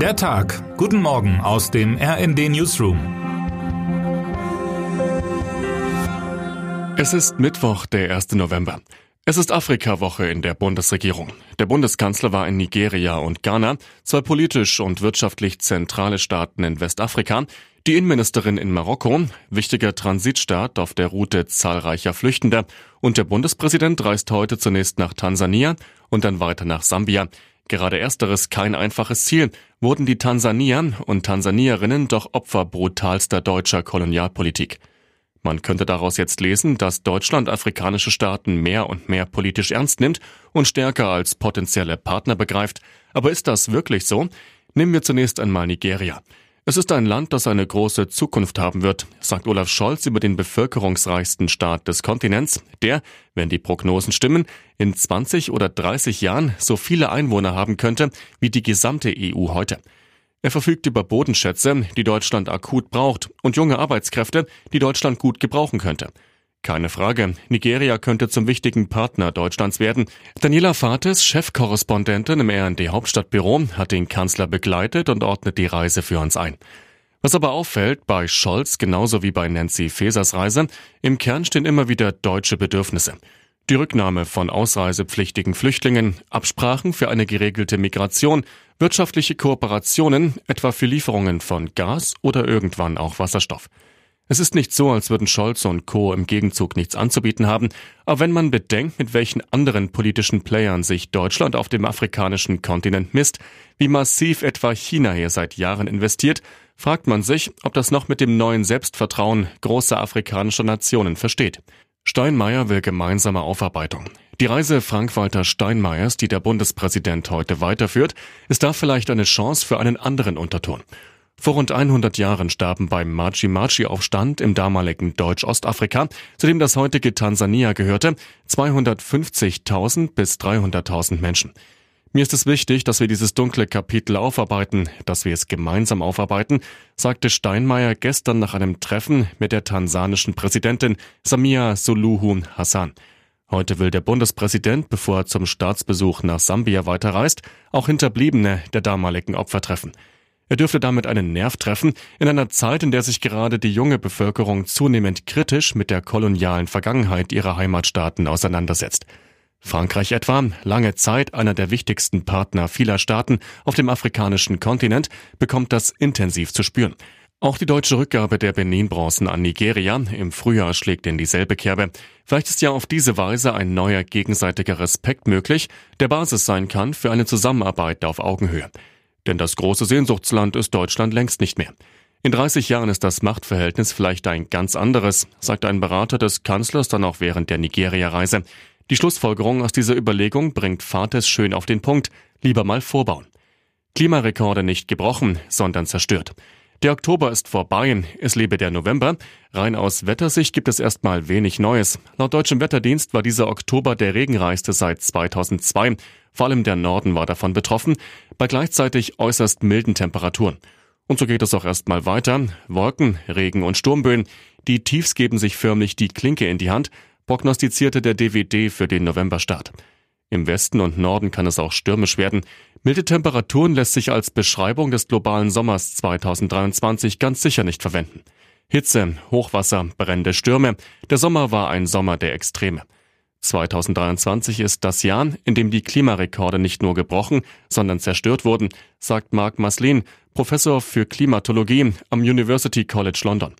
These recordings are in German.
Der Tag. Guten Morgen aus dem RND Newsroom. Es ist Mittwoch, der 1. November. Es ist Afrika-Woche in der Bundesregierung. Der Bundeskanzler war in Nigeria und Ghana, zwei politisch und wirtschaftlich zentrale Staaten in Westafrika, die Innenministerin in Marokko, wichtiger Transitstaat auf der Route zahlreicher Flüchtender, und der Bundespräsident reist heute zunächst nach Tansania und dann weiter nach Sambia. Gerade ersteres kein einfaches Ziel, wurden die Tansanier und Tansanierinnen doch Opfer brutalster deutscher Kolonialpolitik. Man könnte daraus jetzt lesen, dass Deutschland afrikanische Staaten mehr und mehr politisch ernst nimmt und stärker als potenzielle Partner begreift. Aber ist das wirklich so? Nehmen wir zunächst einmal Nigeria. Es ist ein Land, das eine große Zukunft haben wird, sagt Olaf Scholz über den bevölkerungsreichsten Staat des Kontinents, der, wenn die Prognosen stimmen, in 20 oder 30 Jahren so viele Einwohner haben könnte wie die gesamte EU heute. Er verfügt über Bodenschätze, die Deutschland akut braucht, und junge Arbeitskräfte, die Deutschland gut gebrauchen könnte. Keine Frage, Nigeria könnte zum wichtigen Partner Deutschlands werden. Daniela Fates, Chefkorrespondentin im RND Hauptstadtbüro, hat den Kanzler begleitet und ordnet die Reise für uns ein. Was aber auffällt, bei Scholz genauso wie bei Nancy Fesers Reise, im Kern stehen immer wieder deutsche Bedürfnisse. Die Rücknahme von ausreisepflichtigen Flüchtlingen, Absprachen für eine geregelte Migration, wirtschaftliche Kooperationen, etwa für Lieferungen von Gas oder irgendwann auch Wasserstoff. Es ist nicht so, als würden Scholz und Co. im Gegenzug nichts anzubieten haben, aber wenn man bedenkt, mit welchen anderen politischen Playern sich Deutschland auf dem afrikanischen Kontinent misst, wie massiv etwa China hier seit Jahren investiert, fragt man sich, ob das noch mit dem neuen Selbstvertrauen großer afrikanischer Nationen versteht. Steinmeier will gemeinsame Aufarbeitung. Die Reise Frank-Walter Steinmeiers, die der Bundespräsident heute weiterführt, ist da vielleicht eine Chance für einen anderen Unterton. Vor rund 100 Jahren starben beim Machi-Machi-Aufstand im damaligen Deutsch-Ostafrika, zu dem das heutige Tansania gehörte, 250.000 bis 300.000 Menschen. Mir ist es wichtig, dass wir dieses dunkle Kapitel aufarbeiten, dass wir es gemeinsam aufarbeiten, sagte Steinmeier gestern nach einem Treffen mit der tansanischen Präsidentin Samia Suluhu Hassan. Heute will der Bundespräsident, bevor er zum Staatsbesuch nach Sambia weiterreist, auch Hinterbliebene der damaligen Opfer treffen. Er dürfte damit einen Nerv treffen in einer Zeit, in der sich gerade die junge Bevölkerung zunehmend kritisch mit der kolonialen Vergangenheit ihrer Heimatstaaten auseinandersetzt. Frankreich etwa, lange Zeit einer der wichtigsten Partner vieler Staaten auf dem afrikanischen Kontinent, bekommt das intensiv zu spüren. Auch die deutsche Rückgabe der Benin-Bronzen an Nigeria im Frühjahr schlägt in dieselbe Kerbe. Vielleicht ist ja auf diese Weise ein neuer gegenseitiger Respekt möglich, der Basis sein kann für eine Zusammenarbeit auf Augenhöhe. Denn das große Sehnsuchtsland ist Deutschland längst nicht mehr. In 30 Jahren ist das Machtverhältnis vielleicht ein ganz anderes, sagt ein Berater des Kanzlers dann auch während der Nigeria-Reise. Die Schlussfolgerung aus dieser Überlegung bringt Fates schön auf den Punkt, lieber mal vorbauen. Klimarekorde nicht gebrochen, sondern zerstört. Der Oktober ist vorbei, es lebe der November. Rein aus Wettersicht gibt es erstmal wenig Neues. Laut deutschem Wetterdienst war dieser Oktober der regenreichste seit 2002. Vor allem der Norden war davon betroffen, bei gleichzeitig äußerst milden Temperaturen. Und so geht es auch erstmal weiter. Wolken, Regen und Sturmböen. Die Tiefs geben sich förmlich die Klinke in die Hand prognostizierte der DWD für den Novemberstart. Im Westen und Norden kann es auch stürmisch werden. Milde Temperaturen lässt sich als Beschreibung des globalen Sommers 2023 ganz sicher nicht verwenden. Hitze, Hochwasser, brennende Stürme. Der Sommer war ein Sommer der Extreme. 2023 ist das Jahr, in dem die Klimarekorde nicht nur gebrochen, sondern zerstört wurden, sagt Mark Maslin, Professor für Klimatologie am University College London.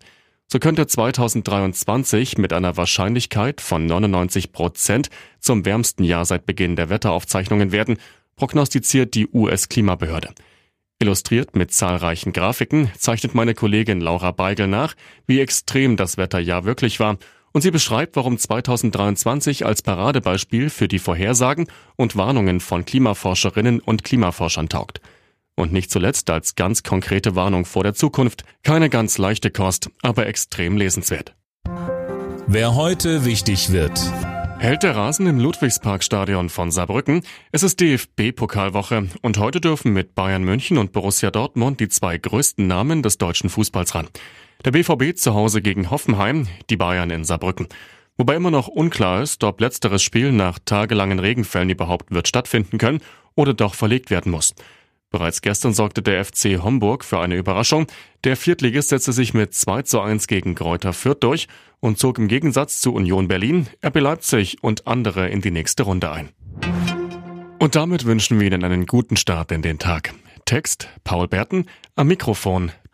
So könnte 2023 mit einer Wahrscheinlichkeit von 99 Prozent zum wärmsten Jahr seit Beginn der Wetteraufzeichnungen werden, prognostiziert die US-Klimabehörde. Illustriert mit zahlreichen Grafiken zeichnet meine Kollegin Laura Beigel nach, wie extrem das Wetterjahr wirklich war und sie beschreibt, warum 2023 als Paradebeispiel für die Vorhersagen und Warnungen von Klimaforscherinnen und Klimaforschern taugt. Und nicht zuletzt als ganz konkrete Warnung vor der Zukunft. Keine ganz leichte Kost, aber extrem lesenswert. Wer heute wichtig wird. Hält der Rasen im Ludwigsparkstadion von Saarbrücken? Es ist DFB-Pokalwoche und heute dürfen mit Bayern München und Borussia Dortmund die zwei größten Namen des deutschen Fußballs ran. Der BVB zu Hause gegen Hoffenheim, die Bayern in Saarbrücken. Wobei immer noch unklar ist, ob letzteres Spiel nach tagelangen Regenfällen überhaupt wird stattfinden können oder doch verlegt werden muss. Bereits gestern sorgte der FC Homburg für eine Überraschung. Der Viertligist setzte sich mit 2 zu 1 gegen Kräuter Fürth durch und zog im Gegensatz zu Union Berlin, RB Leipzig und andere in die nächste Runde ein. Und damit wünschen wir Ihnen einen guten Start in den Tag. Text Paul Berten, am Mikrofon